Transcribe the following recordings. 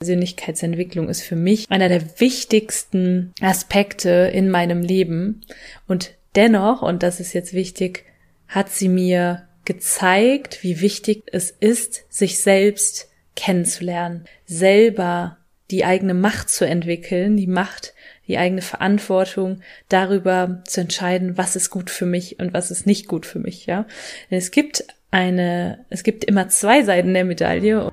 Persönlichkeitsentwicklung ist für mich einer der wichtigsten Aspekte in meinem Leben. Und dennoch, und das ist jetzt wichtig, hat sie mir gezeigt, wie wichtig es ist, sich selbst kennenzulernen, selber die eigene Macht zu entwickeln, die Macht, die eigene Verantwortung darüber zu entscheiden, was ist gut für mich und was ist nicht gut für mich, ja. Denn es gibt eine, es gibt immer zwei Seiten der Medaille.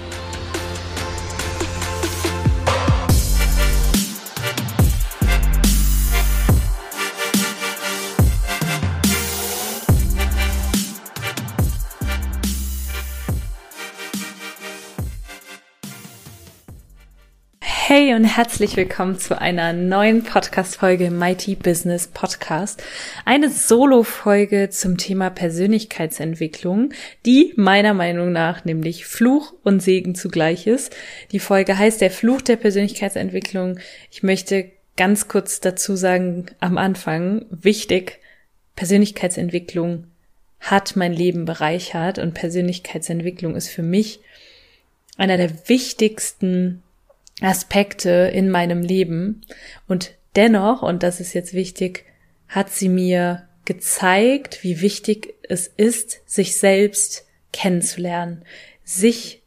Hey und herzlich willkommen zu einer neuen Podcast-Folge Mighty Business Podcast. Eine Solo-Folge zum Thema Persönlichkeitsentwicklung, die meiner Meinung nach nämlich Fluch und Segen zugleich ist. Die Folge heißt der Fluch der Persönlichkeitsentwicklung. Ich möchte ganz kurz dazu sagen am Anfang, wichtig, Persönlichkeitsentwicklung hat mein Leben bereichert und Persönlichkeitsentwicklung ist für mich einer der wichtigsten Aspekte in meinem Leben. Und dennoch, und das ist jetzt wichtig, hat sie mir gezeigt, wie wichtig es ist, sich selbst kennenzulernen, sich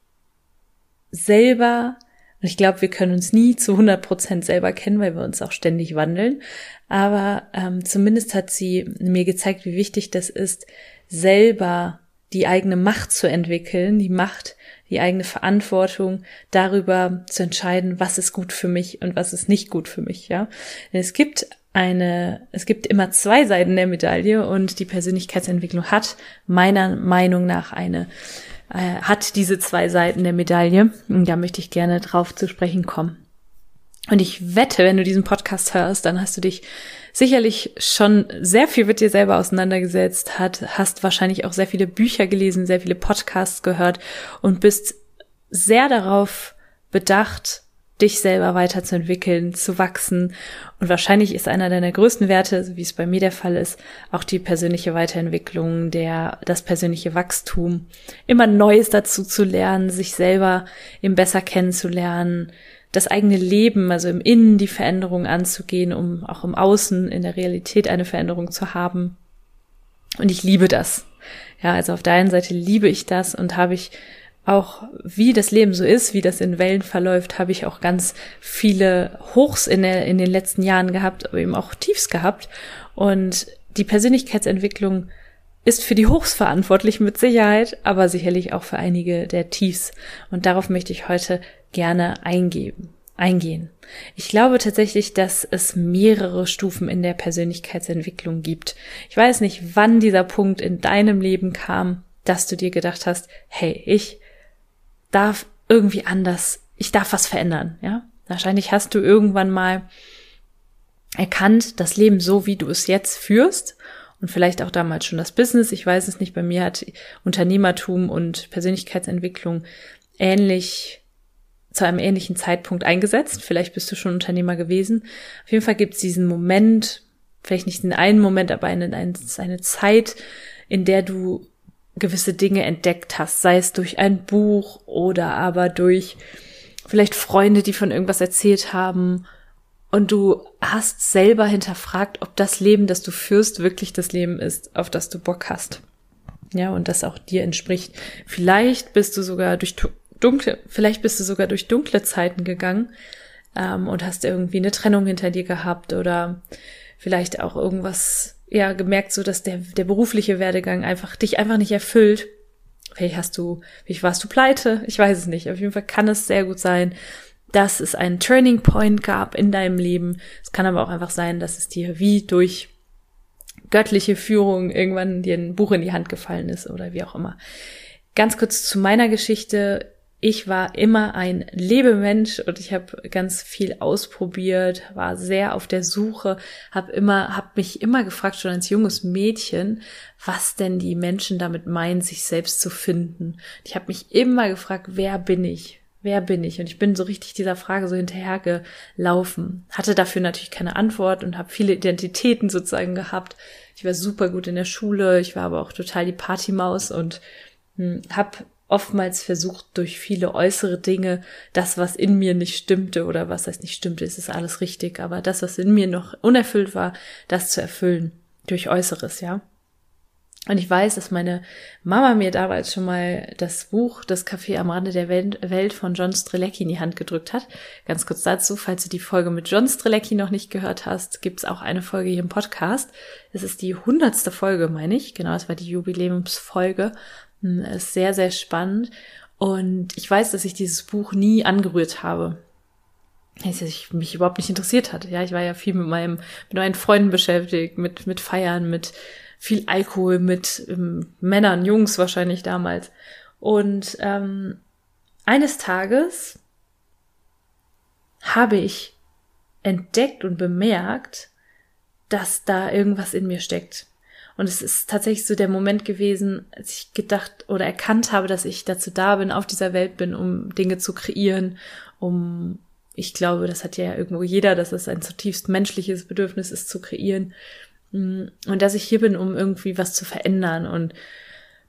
selber, und ich glaube, wir können uns nie zu 100 Prozent selber kennen, weil wir uns auch ständig wandeln, aber ähm, zumindest hat sie mir gezeigt, wie wichtig das ist, selber die eigene Macht zu entwickeln, die Macht, die eigene Verantwortung darüber zu entscheiden, was ist gut für mich und was ist nicht gut für mich, ja. Denn es gibt eine, es gibt immer zwei Seiten der Medaille und die Persönlichkeitsentwicklung hat meiner Meinung nach eine, äh, hat diese zwei Seiten der Medaille. Und da möchte ich gerne drauf zu sprechen kommen. Und ich wette, wenn du diesen Podcast hörst, dann hast du dich sicherlich schon sehr viel mit dir selber auseinandergesetzt, hat, hast wahrscheinlich auch sehr viele Bücher gelesen, sehr viele Podcasts gehört und bist sehr darauf bedacht, dich selber weiterzuentwickeln, zu wachsen. Und wahrscheinlich ist einer deiner größten Werte, so wie es bei mir der Fall ist, auch die persönliche Weiterentwicklung, der, das persönliche Wachstum, immer Neues dazu zu lernen, sich selber eben besser kennenzulernen, das eigene Leben, also im Innen die Veränderung anzugehen, um auch im Außen in der Realität eine Veränderung zu haben. Und ich liebe das. Ja, also auf der einen Seite liebe ich das und habe ich auch, wie das Leben so ist, wie das in Wellen verläuft, habe ich auch ganz viele Hochs in, der, in den letzten Jahren gehabt, aber eben auch Tiefs gehabt. Und die Persönlichkeitsentwicklung ist für die Hochs verantwortlich mit Sicherheit, aber sicherlich auch für einige der Tiefs. Und darauf möchte ich heute gerne eingeben, eingehen. Ich glaube tatsächlich, dass es mehrere Stufen in der Persönlichkeitsentwicklung gibt. Ich weiß nicht, wann dieser Punkt in deinem Leben kam, dass du dir gedacht hast, hey, ich darf irgendwie anders, ich darf was verändern, ja? Wahrscheinlich hast du irgendwann mal erkannt, das Leben so, wie du es jetzt führst und vielleicht auch damals schon das Business. Ich weiß es nicht. Bei mir hat Unternehmertum und Persönlichkeitsentwicklung ähnlich zu einem ähnlichen Zeitpunkt eingesetzt. Vielleicht bist du schon Unternehmer gewesen. Auf jeden Fall gibt es diesen Moment, vielleicht nicht in einen Moment, aber eine, eine Zeit, in der du gewisse Dinge entdeckt hast, sei es durch ein Buch oder aber durch vielleicht Freunde, die von irgendwas erzählt haben und du hast selber hinterfragt, ob das Leben, das du führst, wirklich das Leben ist, auf das du Bock hast. Ja, und das auch dir entspricht. Vielleicht bist du sogar durch dunkle, vielleicht bist du sogar durch dunkle Zeiten gegangen ähm, und hast irgendwie eine Trennung hinter dir gehabt oder vielleicht auch irgendwas, ja, gemerkt, so dass der, der berufliche Werdegang einfach dich einfach nicht erfüllt. Vielleicht hast du, vielleicht warst du pleite, ich weiß es nicht. Auf jeden Fall kann es sehr gut sein, dass es einen Turning Point gab in deinem Leben. Es kann aber auch einfach sein, dass es dir wie durch göttliche Führung irgendwann dir ein Buch in die Hand gefallen ist oder wie auch immer. Ganz kurz zu meiner Geschichte ich war immer ein Lebemensch und ich habe ganz viel ausprobiert, war sehr auf der Suche, habe immer, habe mich immer gefragt schon als junges Mädchen, was denn die Menschen damit meinen, sich selbst zu finden. Ich habe mich immer gefragt, wer bin ich? Wer bin ich? Und ich bin so richtig dieser Frage so hinterhergelaufen. Hatte dafür natürlich keine Antwort und habe viele Identitäten sozusagen gehabt. Ich war super gut in der Schule, ich war aber auch total die Partymaus und hm, habe oftmals versucht, durch viele äußere Dinge, das, was in mir nicht stimmte, oder was heißt nicht stimmte, ist es alles richtig, aber das, was in mir noch unerfüllt war, das zu erfüllen. Durch Äußeres, ja. Und ich weiß, dass meine Mama mir damals schon mal das Buch Das Café am Rande der Welt von John Strelecki in die Hand gedrückt hat. Ganz kurz dazu, falls du die Folge mit John Strelecki noch nicht gehört hast, gibt's auch eine Folge hier im Podcast. Es ist die hundertste Folge, meine ich. Genau, es war die Jubiläumsfolge. Ist sehr, sehr spannend. Und ich weiß, dass ich dieses Buch nie angerührt habe. Dass ich mich überhaupt nicht interessiert hatte. Ja, ich war ja viel mit meinem, mit meinen Freunden beschäftigt, mit, mit Feiern, mit viel Alkohol, mit ähm, Männern, Jungs wahrscheinlich damals. Und ähm, eines Tages habe ich entdeckt und bemerkt, dass da irgendwas in mir steckt. Und es ist tatsächlich so der Moment gewesen, als ich gedacht oder erkannt habe, dass ich dazu da bin, auf dieser Welt bin, um Dinge zu kreieren, um, ich glaube, das hat ja irgendwo jeder, dass es ein zutiefst menschliches Bedürfnis ist, zu kreieren. Mm, und dass ich hier bin, um irgendwie was zu verändern. Und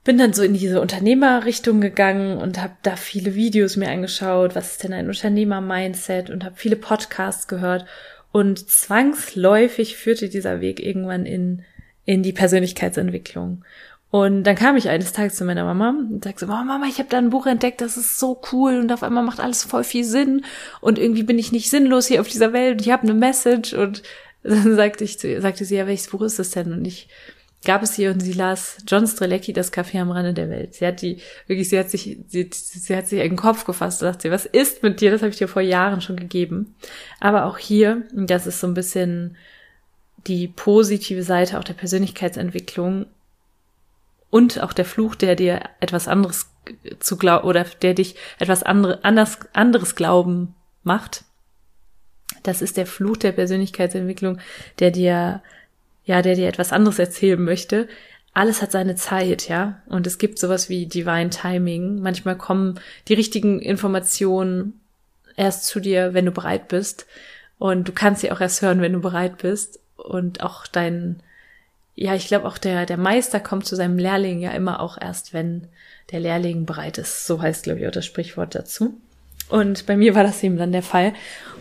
bin dann so in diese Unternehmerrichtung gegangen und habe da viele Videos mir angeschaut, was ist denn ein Unternehmer-Mindset? Und habe viele Podcasts gehört. Und zwangsläufig führte dieser Weg irgendwann in in die Persönlichkeitsentwicklung. Und dann kam ich eines Tages zu meiner Mama und sagte so, oh, Mama, ich habe da ein Buch entdeckt, das ist so cool und auf einmal macht alles voll viel Sinn. Und irgendwie bin ich nicht sinnlos hier auf dieser Welt und ich habe eine Message und dann sagte ich zu ihr, sagte sie, ja, welches Buch ist das denn? Und ich gab es ihr und sie las John Strelecki, das Café am Rande der Welt. Sie hat die, wirklich, sie hat sich, sie, sie hat sich in den Kopf gefasst und dachte, was ist mit dir? Das habe ich dir vor Jahren schon gegeben. Aber auch hier, das ist so ein bisschen die positive Seite auch der Persönlichkeitsentwicklung und auch der Fluch, der dir etwas anderes zu glauben oder der dich etwas andere, anders, anderes glauben macht. Das ist der Fluch der Persönlichkeitsentwicklung, der dir, ja, der dir etwas anderes erzählen möchte. Alles hat seine Zeit, ja. Und es gibt sowas wie Divine Timing. Manchmal kommen die richtigen Informationen erst zu dir, wenn du bereit bist. Und du kannst sie auch erst hören, wenn du bereit bist und auch dein, ja, ich glaube auch der, der Meister kommt zu seinem Lehrling ja immer auch erst, wenn der Lehrling bereit ist. So heißt, glaube ich, auch das Sprichwort dazu. Und bei mir war das eben dann der Fall.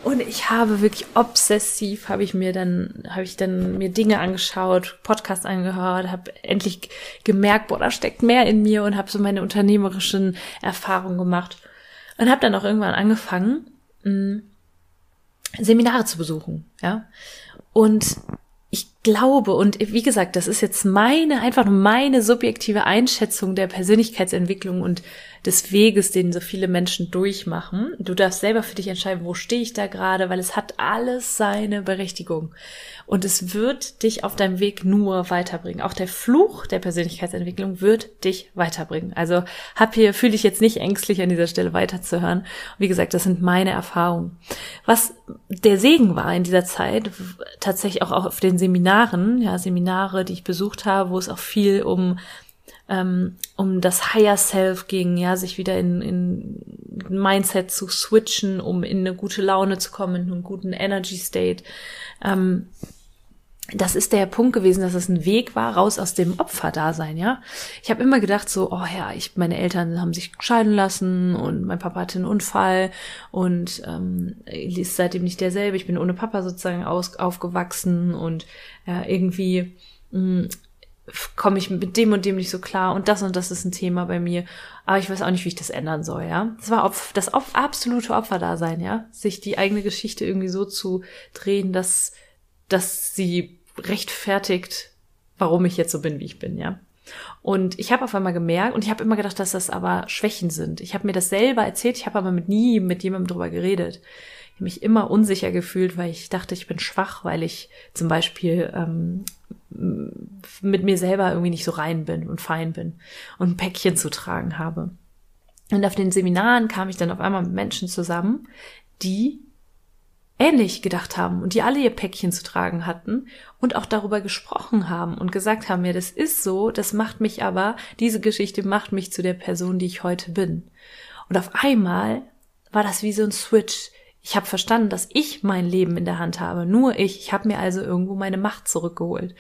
Und ich habe wirklich obsessiv, habe ich mir dann, habe ich dann mir Dinge angeschaut, Podcasts angehört, habe endlich gemerkt, boah, da steckt mehr in mir und habe so meine unternehmerischen Erfahrungen gemacht. Und habe dann auch irgendwann angefangen, mm, Seminare zu besuchen, ja. Und ich glaube, und wie gesagt, das ist jetzt meine, einfach nur meine subjektive Einschätzung der Persönlichkeitsentwicklung und des Weges, den so viele Menschen durchmachen. Du darfst selber für dich entscheiden, wo stehe ich da gerade, weil es hat alles seine Berechtigung. Und es wird dich auf deinem Weg nur weiterbringen. Auch der Fluch der Persönlichkeitsentwicklung wird dich weiterbringen. Also hab hier, fühle dich jetzt nicht ängstlich an dieser Stelle weiterzuhören. Wie gesagt, das sind meine Erfahrungen. Was der Segen war in dieser Zeit, tatsächlich auch auf den Seminaren, ja, Seminare, die ich besucht habe, wo es auch viel um ähm, um das Higher Self ging, ja, sich wieder in, in Mindset zu switchen, um in eine gute Laune zu kommen, in einen guten Energy State. Ähm, das ist der Punkt gewesen, dass es ein Weg war, raus aus dem Opferdasein, ja. Ich habe immer gedacht so, oh ja, ich, meine Eltern haben sich scheiden lassen und mein Papa hatte einen Unfall und ähm, ist seitdem nicht derselbe. Ich bin ohne Papa sozusagen aus, aufgewachsen und ja, irgendwie mh, mm, komme ich mit dem und dem nicht so klar und das und das ist ein Thema bei mir, aber ich weiß auch nicht, wie ich das ändern soll, ja. Das war Opf das Opf absolute Opferdasein, ja, sich die eigene Geschichte irgendwie so zu drehen, dass dass sie rechtfertigt, warum ich jetzt so bin, wie ich bin, ja. Und ich habe auf einmal gemerkt, und ich habe immer gedacht, dass das aber Schwächen sind. Ich habe mir das selber erzählt, ich habe aber mit nie mit jemandem drüber geredet. mich immer unsicher gefühlt, weil ich dachte, ich bin schwach, weil ich zum Beispiel ähm, mit mir selber irgendwie nicht so rein bin und fein bin und ein Päckchen zu tragen habe. Und auf den Seminaren kam ich dann auf einmal mit Menschen zusammen, die ähnlich gedacht haben und die alle ihr Päckchen zu tragen hatten und auch darüber gesprochen haben und gesagt haben, ja, das ist so, das macht mich aber, diese Geschichte macht mich zu der Person, die ich heute bin. Und auf einmal war das wie so ein Switch. Ich habe verstanden, dass ich mein Leben in der Hand habe, nur ich. Ich habe mir also irgendwo meine Macht zurückgeholt.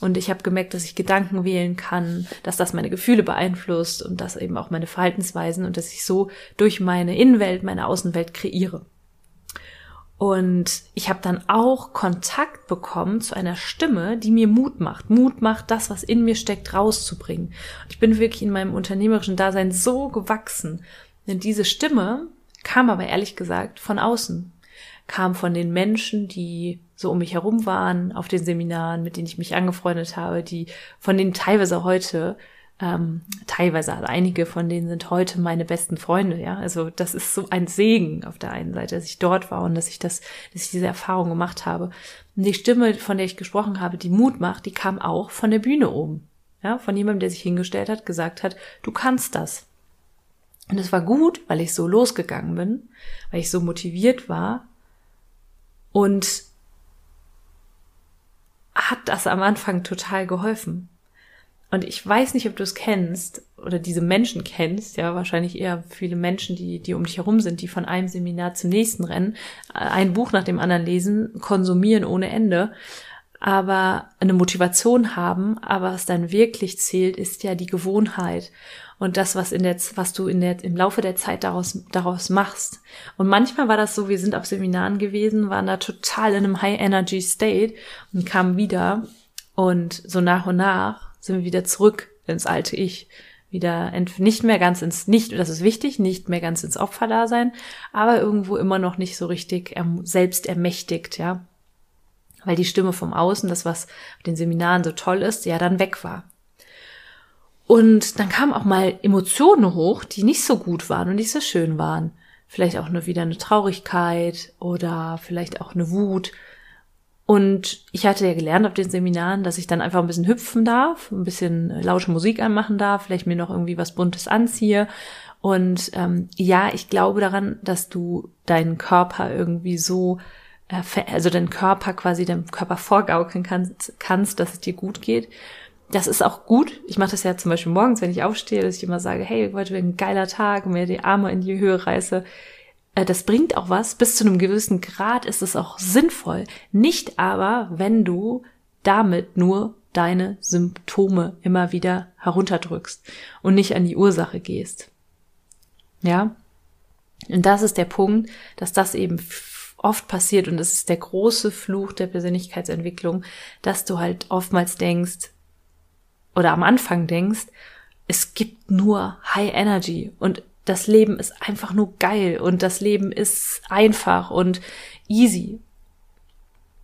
Und ich habe gemerkt, dass ich Gedanken wählen kann, dass das meine Gefühle beeinflusst und dass eben auch meine Verhaltensweisen und dass ich so durch meine Innenwelt, meine Außenwelt kreiere. Und ich habe dann auch Kontakt bekommen zu einer Stimme, die mir Mut macht. Mut macht, das, was in mir steckt, rauszubringen. Ich bin wirklich in meinem unternehmerischen Dasein so gewachsen. Denn diese Stimme kam aber ehrlich gesagt von außen. Kam von den Menschen, die so um mich herum waren, auf den Seminaren, mit denen ich mich angefreundet habe, die von denen teilweise heute ähm, teilweise, also einige von denen sind heute meine besten Freunde, ja. Also das ist so ein Segen auf der einen Seite, dass ich dort war und dass ich das, dass ich diese Erfahrung gemacht habe. Und die Stimme, von der ich gesprochen habe, die Mut macht, die kam auch von der Bühne oben. Ja, von jemandem, der sich hingestellt hat, gesagt hat, du kannst das. Und es war gut, weil ich so losgegangen bin, weil ich so motiviert war und hat das am Anfang total geholfen. Und ich weiß nicht, ob du es kennst oder diese Menschen kennst, ja, wahrscheinlich eher viele Menschen, die, die um dich herum sind, die von einem Seminar zum nächsten rennen, ein Buch nach dem anderen lesen, konsumieren ohne Ende, aber eine Motivation haben, aber was dann wirklich zählt, ist ja die Gewohnheit und das, was in der, was du in der, im Laufe der Zeit daraus, daraus machst. Und manchmal war das so, wir sind auf Seminaren gewesen, waren da total in einem High Energy State und kamen wieder und so nach und nach sind wir wieder zurück ins alte Ich. Wieder nicht mehr ganz ins, nicht, das ist wichtig, nicht mehr ganz ins Opferdasein, aber irgendwo immer noch nicht so richtig selbst ermächtigt, ja. Weil die Stimme vom Außen, das was auf den Seminaren so toll ist, ja dann weg war. Und dann kamen auch mal Emotionen hoch, die nicht so gut waren und nicht so schön waren. Vielleicht auch nur wieder eine Traurigkeit oder vielleicht auch eine Wut und ich hatte ja gelernt auf den Seminaren, dass ich dann einfach ein bisschen hüpfen darf, ein bisschen lausche Musik anmachen darf, vielleicht mir noch irgendwie was Buntes anziehe. Und ähm, ja, ich glaube daran, dass du deinen Körper irgendwie so, äh, also deinen Körper quasi deinem Körper vorgaukeln kannst, kannst, dass es dir gut geht. Das ist auch gut. Ich mache das ja zum Beispiel morgens, wenn ich aufstehe, dass ich immer sage, hey, heute wäre ein geiler Tag, mir die Arme in die Höhe reiße äh, das bringt auch was. Bis zu einem gewissen Grad ist es auch sinnvoll. Nicht aber, wenn du damit nur deine Symptome immer wieder herunterdrückst und nicht an die Ursache gehst. Ja? Und das ist der Punkt, dass das eben oft passiert und das ist der große Fluch der Persönlichkeitsentwicklung, dass du halt oftmals denkst oder am Anfang denkst, es gibt nur High Energy und das Leben ist einfach nur geil und das Leben ist einfach und easy.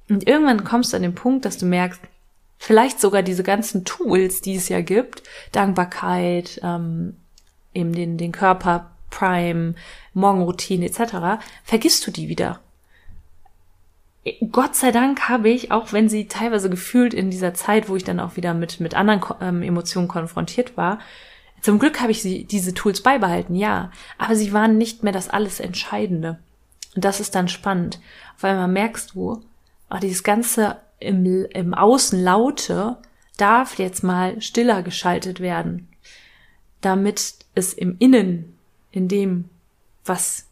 Und irgendwann kommst du an den Punkt, dass du merkst, vielleicht sogar diese ganzen Tools, die es ja gibt, Dankbarkeit, ähm, eben den, den Körper, Prime, Morgenroutine etc., vergisst du die wieder. Gott sei Dank habe ich, auch wenn sie teilweise gefühlt in dieser Zeit, wo ich dann auch wieder mit, mit anderen ähm, Emotionen konfrontiert war, zum Glück habe ich sie, diese Tools beibehalten, ja, aber sie waren nicht mehr das alles Entscheidende. Und das ist dann spannend. Auf einmal merkst du, oh, dieses ganze im, im Außen Laute darf jetzt mal stiller geschaltet werden, damit es im Innen, in dem, was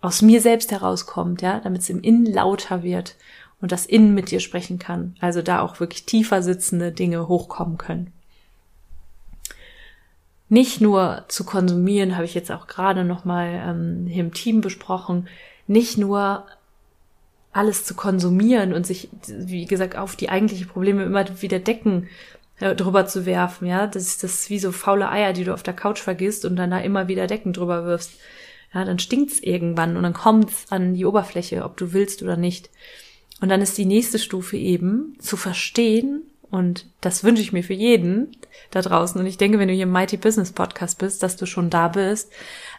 aus mir selbst herauskommt, ja, damit es im Innen lauter wird und das Innen mit dir sprechen kann. Also da auch wirklich tiefer sitzende Dinge hochkommen können nicht nur zu konsumieren, habe ich jetzt auch gerade noch mal ähm, hier im Team besprochen, nicht nur alles zu konsumieren und sich, wie gesagt, auf die eigentliche Probleme immer wieder Decken äh, drüber zu werfen, ja, das ist das wie so faule Eier, die du auf der Couch vergisst und dann da immer wieder Decken drüber wirfst. Ja, dann stinkt's irgendwann und dann kommt's an die Oberfläche, ob du willst oder nicht. Und dann ist die nächste Stufe eben zu verstehen und das wünsche ich mir für jeden da draußen. Und ich denke, wenn du hier im Mighty Business Podcast bist, dass du schon da bist.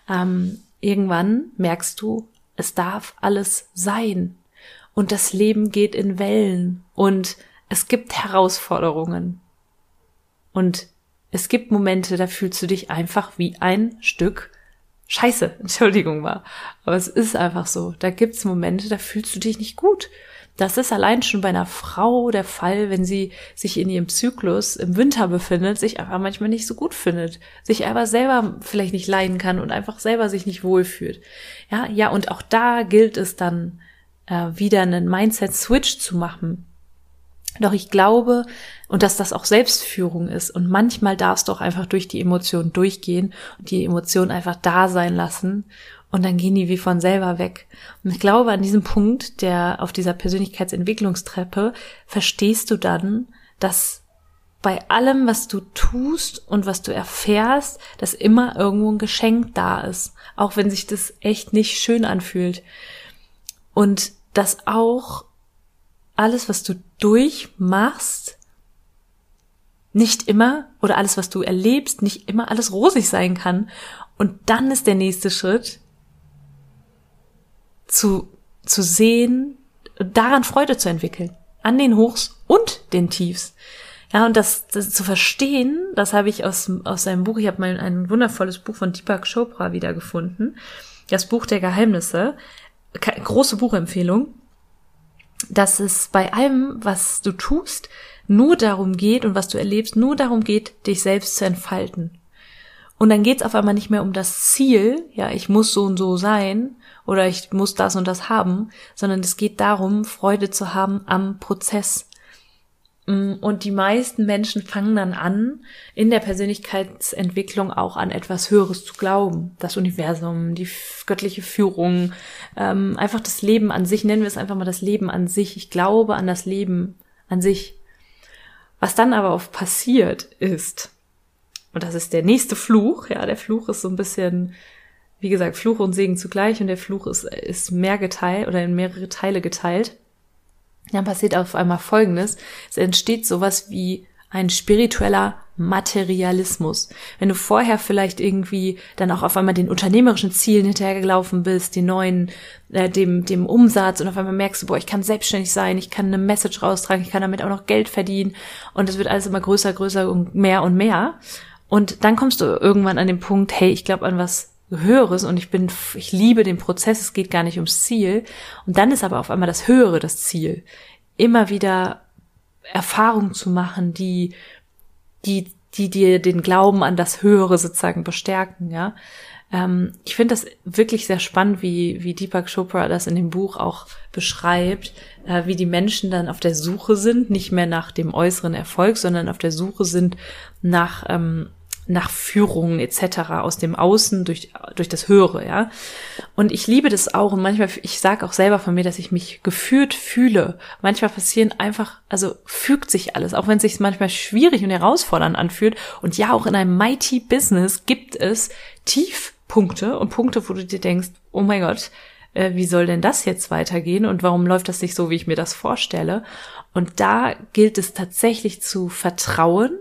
Ähm, irgendwann merkst du, es darf alles sein. Und das Leben geht in Wellen und es gibt Herausforderungen. Und es gibt Momente, da fühlst du dich einfach wie ein Stück Scheiße, Entschuldigung mal. Aber es ist einfach so. Da gibt's Momente, da fühlst du dich nicht gut. Das ist allein schon bei einer Frau der Fall, wenn sie sich in ihrem Zyklus im Winter befindet, sich einfach manchmal nicht so gut findet, sich aber selber vielleicht nicht leiden kann und einfach selber sich nicht wohlfühlt. Ja, ja, und auch da gilt es dann äh, wieder einen Mindset-Switch zu machen. Doch ich glaube, und dass das auch Selbstführung ist. Und manchmal darfst du auch einfach durch die Emotionen durchgehen und die Emotionen einfach da sein lassen. Und dann gehen die wie von selber weg. Und ich glaube, an diesem Punkt, der auf dieser Persönlichkeitsentwicklungstreppe, verstehst du dann, dass bei allem, was du tust und was du erfährst, dass immer irgendwo ein Geschenk da ist. Auch wenn sich das echt nicht schön anfühlt. Und dass auch alles, was du durchmachst, nicht immer oder alles, was du erlebst, nicht immer alles rosig sein kann. Und dann ist der nächste Schritt zu, zu sehen, daran Freude zu entwickeln. An den Hochs und den Tiefs. Ja, und das, das zu verstehen, das habe ich aus, aus seinem Buch, ich habe mal ein wundervolles Buch von Deepak Chopra wiedergefunden. Das Buch der Geheimnisse. Große Buchempfehlung dass es bei allem, was du tust, nur darum geht und was du erlebst, nur darum geht, dich selbst zu entfalten. Und dann geht es auf einmal nicht mehr um das Ziel, ja, ich muss so und so sein oder ich muss das und das haben, sondern es geht darum, Freude zu haben am Prozess. Mm, und die meisten Menschen fangen dann an, in der Persönlichkeitsentwicklung auch an etwas Höheres zu glauben. Das Universum, die göttliche Führung, ähm, einfach das Leben an sich, nennen wir es einfach mal das Leben an sich. Ich glaube an das Leben an sich. Was dann aber oft passiert ist, und das ist der nächste Fluch, ja, der Fluch ist so ein bisschen, wie gesagt, Fluch und Segen zugleich und der Fluch ist, ist mehr geteilt oder in mehrere Teile geteilt dann passiert auf einmal Folgendes. Es entsteht sowas wie ein spiritueller Materialismus. Wenn du vorher vielleicht irgendwie dann auch auf einmal den unternehmerischen Zielen hinterhergelaufen bist, den neuen, äh, dem, dem Umsatz und auf einmal merkst du, boah, ich kann selbstständig sein, ich kann eine Message raustragen, ich kann damit auch noch Geld verdienen und es wird alles immer größer, größer und mehr und mehr. Und dann kommst du irgendwann an den Punkt, hey, ich glaube an was Höheres und ich bin, ich liebe den Prozess, es geht gar nicht ums Ziel. Und dann ist aber auf einmal das Höhere das Ziel. Immer wieder Erfahrungen zu machen, die, die, die dir den Glauben an das Höhere sozusagen bestärken, ja. Ähm, ich finde das wirklich sehr spannend, wie, wie Deepak Chopra das in dem Buch auch beschreibt, äh, wie die Menschen dann auf der Suche sind, nicht mehr nach dem äußeren Erfolg, sondern auf der Suche sind nach ähm, nach Führungen etc. aus dem Außen durch, durch das Höhere, ja. Und ich liebe das auch und manchmal, ich sage auch selber von mir, dass ich mich geführt fühle. Manchmal passieren einfach, also fügt sich alles, auch wenn es sich manchmal schwierig und herausfordernd anfühlt. Und ja, auch in einem Mighty Business gibt es Tiefpunkte und Punkte, wo du dir denkst, oh mein Gott, äh, wie soll denn das jetzt weitergehen und warum läuft das nicht so, wie ich mir das vorstelle? Und da gilt es tatsächlich zu vertrauen,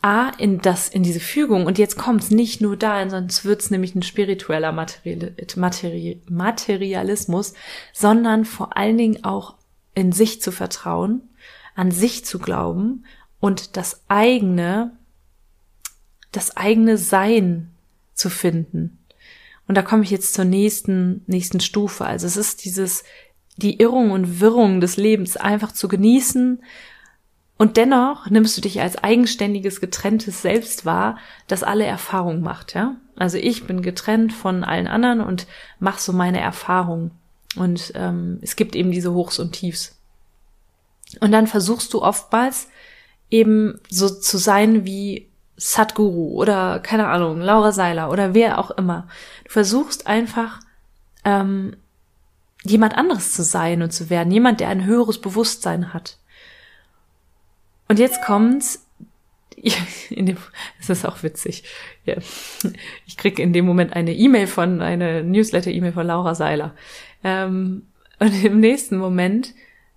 A, in das, in diese Fügung. Und jetzt kommt es nicht nur dahin, sonst wird es nämlich ein spiritueller Material, Materi Materialismus, sondern vor allen Dingen auch in sich zu vertrauen, an sich zu glauben und das eigene, das eigene Sein zu finden. Und da komme ich jetzt zur nächsten, nächsten Stufe. Also es ist dieses, die Irrung und Wirrung des Lebens einfach zu genießen und dennoch nimmst du dich als eigenständiges, getrenntes Selbst wahr, das alle Erfahrungen macht, ja? Also ich bin getrennt von allen anderen und mach so meine Erfahrungen. Und ähm, es gibt eben diese Hochs und Tiefs. Und dann versuchst du oftmals eben so zu sein wie Sadhguru oder keine Ahnung, Laura Seiler oder wer auch immer. Du versuchst einfach ähm, jemand anderes zu sein und zu werden, jemand, der ein höheres Bewusstsein hat. Und jetzt kommt's. In dem, das ist auch witzig. Ja. Ich krieg in dem Moment eine E-Mail von, eine Newsletter-E-Mail von Laura Seiler. Ähm, und im nächsten Moment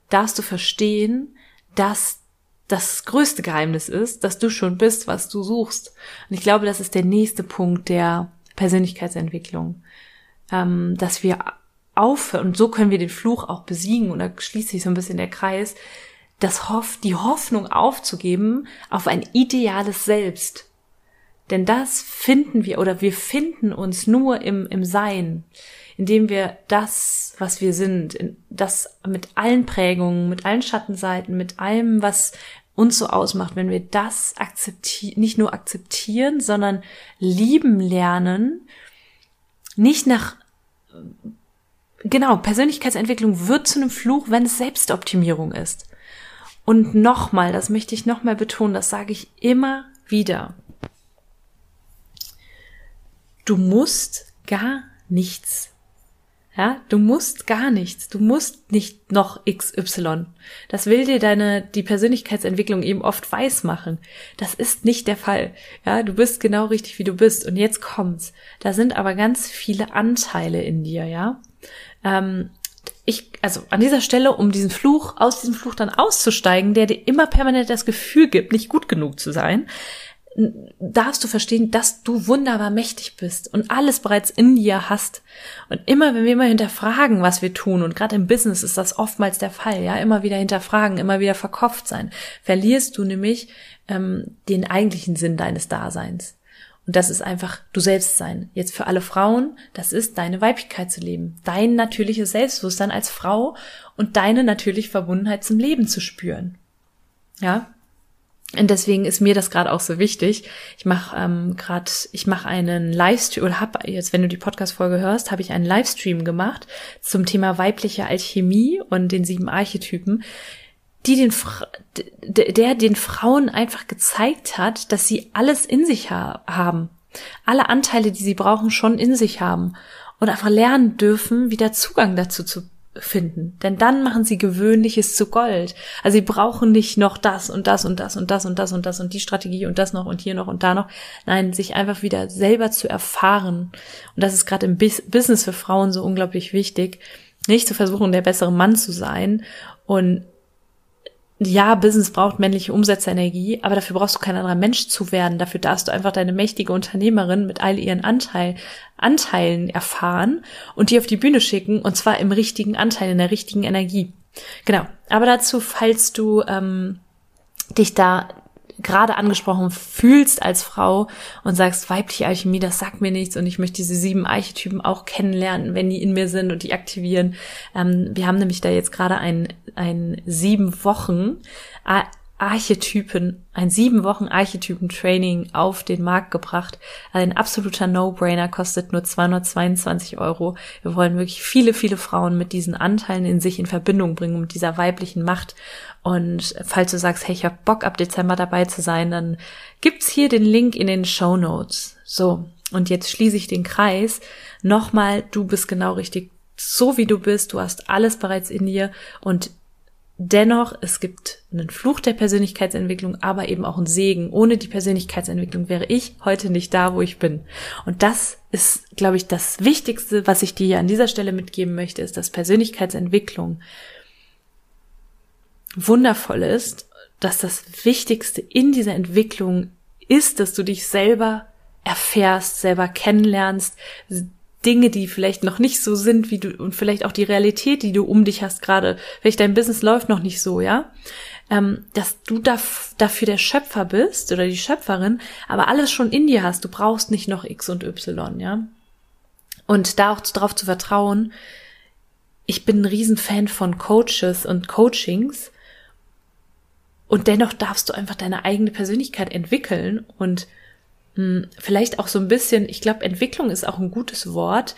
darfst du verstehen, dass das größte Geheimnis ist, dass du schon bist, was du suchst. Und ich glaube, das ist der nächste Punkt der Persönlichkeitsentwicklung. Ähm, dass wir aufhören, und so können wir den Fluch auch besiegen, und da schließt sich so ein bisschen der Kreis, das Hoff, die Hoffnung aufzugeben auf ein ideales Selbst. Denn das finden wir oder wir finden uns nur im, im Sein, indem wir das, was wir sind, das mit allen Prägungen, mit allen Schattenseiten, mit allem, was uns so ausmacht, wenn wir das akzeptieren, nicht nur akzeptieren, sondern lieben lernen, nicht nach genau, Persönlichkeitsentwicklung wird zu einem Fluch, wenn es Selbstoptimierung ist. Und nochmal, das möchte ich nochmal betonen, das sage ich immer wieder. Du musst gar nichts. Ja, du musst gar nichts. Du musst nicht noch XY. Das will dir deine, die Persönlichkeitsentwicklung eben oft weiß machen. Das ist nicht der Fall. Ja, du bist genau richtig, wie du bist. Und jetzt kommt's. Da sind aber ganz viele Anteile in dir, ja. Ähm, ich, also an dieser Stelle, um diesen Fluch, aus diesem Fluch dann auszusteigen, der dir immer permanent das Gefühl gibt, nicht gut genug zu sein, darfst du verstehen, dass du wunderbar mächtig bist und alles bereits in dir hast. Und immer, wenn wir immer hinterfragen, was wir tun, und gerade im Business ist das oftmals der Fall, ja, immer wieder hinterfragen, immer wieder verkopft sein, verlierst du nämlich ähm, den eigentlichen Sinn deines Daseins. Und das ist einfach du selbst sein. Jetzt für alle Frauen, das ist deine Weiblichkeit zu leben, dein natürliches Selbstbewusstsein als Frau und deine natürliche Verbundenheit zum Leben zu spüren. Ja, und deswegen ist mir das gerade auch so wichtig. Ich mache ähm, gerade, ich mache einen Livestream oder habe jetzt, wenn du die Podcast-Folge hörst, habe ich einen Livestream gemacht zum Thema weibliche Alchemie und den sieben Archetypen die den, der den Frauen einfach gezeigt hat, dass sie alles in sich ha haben. Alle Anteile, die sie brauchen, schon in sich haben. Und einfach lernen dürfen, wieder Zugang dazu zu finden. Denn dann machen sie Gewöhnliches zu Gold. Also sie brauchen nicht noch das und das und das und das und das und das und die Strategie und das noch und hier noch und da noch. Nein, sich einfach wieder selber zu erfahren. Und das ist gerade im Business für Frauen so unglaublich wichtig. Nicht zu versuchen, der bessere Mann zu sein und ja, Business braucht männliche Umsetzenergie, aber dafür brauchst du kein anderer Mensch zu werden. Dafür darfst du einfach deine mächtige Unternehmerin mit all ihren Anteil, Anteilen erfahren und die auf die Bühne schicken und zwar im richtigen Anteil, in der richtigen Energie. Genau. Aber dazu, falls du ähm, dich da gerade angesprochen fühlst als Frau und sagst, weibliche Alchemie, das sagt mir nichts und ich möchte diese sieben Archetypen auch kennenlernen, wenn die in mir sind und die aktivieren. Ähm, wir haben nämlich da jetzt gerade ein, ein sieben Wochen Archetypen, ein sieben Wochen Archetypen-Training auf den Markt gebracht. Ein absoluter No-Brainer, kostet nur 222 Euro. Wir wollen wirklich viele, viele Frauen mit diesen Anteilen in sich in Verbindung bringen, mit dieser weiblichen Macht. Und falls du sagst, hey, ich hab Bock, ab Dezember dabei zu sein, dann gibt's hier den Link in den Show Notes. So. Und jetzt schließe ich den Kreis. Nochmal, du bist genau richtig so wie du bist, du hast alles bereits in dir und Dennoch, es gibt einen Fluch der Persönlichkeitsentwicklung, aber eben auch einen Segen. Ohne die Persönlichkeitsentwicklung wäre ich heute nicht da, wo ich bin. Und das ist, glaube ich, das Wichtigste, was ich dir hier an dieser Stelle mitgeben möchte, ist, dass Persönlichkeitsentwicklung wundervoll ist, dass das Wichtigste in dieser Entwicklung ist, dass du dich selber erfährst, selber kennenlernst, Dinge, die vielleicht noch nicht so sind, wie du, und vielleicht auch die Realität, die du um dich hast gerade, vielleicht dein Business läuft noch nicht so, ja, ähm, dass du da, dafür der Schöpfer bist oder die Schöpferin, aber alles schon in dir hast. Du brauchst nicht noch X und Y, ja. Und da auch darauf zu vertrauen, ich bin ein Riesenfan von Coaches und Coachings. Und dennoch darfst du einfach deine eigene Persönlichkeit entwickeln und vielleicht auch so ein bisschen, ich glaube, Entwicklung ist auch ein gutes Wort,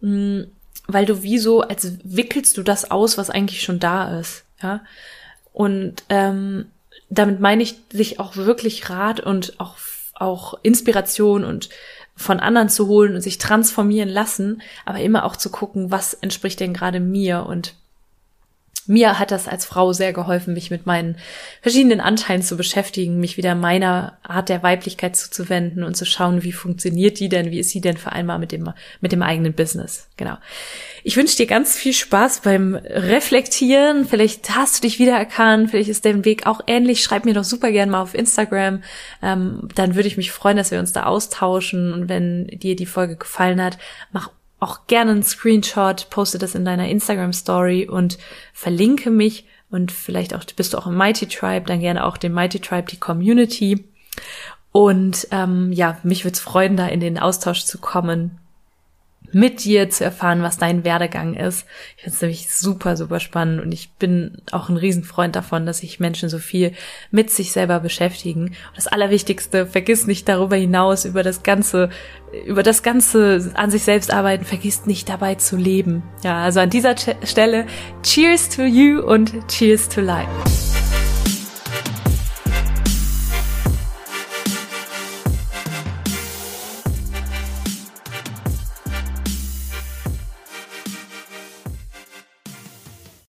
hm, weil du wie so, als wickelst du das aus, was eigentlich schon da ist, ja. Und ähm, damit meine ich, sich auch wirklich Rat und auch, auch Inspiration und von anderen zu holen und sich transformieren lassen, aber immer auch zu gucken, was entspricht denn gerade mir und mir hat das als Frau sehr geholfen, mich mit meinen verschiedenen Anteilen zu beschäftigen, mich wieder meiner Art der Weiblichkeit zuzuwenden und zu schauen, wie funktioniert die denn, wie ist sie denn vereinbar mit dem, mit dem eigenen Business. Genau. Ich wünsche dir ganz viel Spaß beim Reflektieren. Vielleicht hast du dich wiedererkannt, vielleicht ist dein Weg auch ähnlich. Schreib mir doch super gern mal auf Instagram. Ähm, dann würde ich mich freuen, dass wir uns da austauschen. Und wenn dir die Folge gefallen hat, mach auch gerne einen Screenshot, poste das in deiner Instagram Story und verlinke mich und vielleicht auch bist du auch im Mighty Tribe, dann gerne auch den Mighty Tribe, die Community. Und ähm, ja, mich würde es freuen, da in den Austausch zu kommen mit dir zu erfahren, was dein Werdegang ist. Ich finde es nämlich super, super spannend und ich bin auch ein Riesenfreund davon, dass sich Menschen so viel mit sich selber beschäftigen. Und das Allerwichtigste, vergiss nicht darüber hinaus, über das Ganze, über das Ganze an sich selbst arbeiten, vergiss nicht dabei zu leben. Ja, also an dieser Stelle, cheers to you und cheers to life.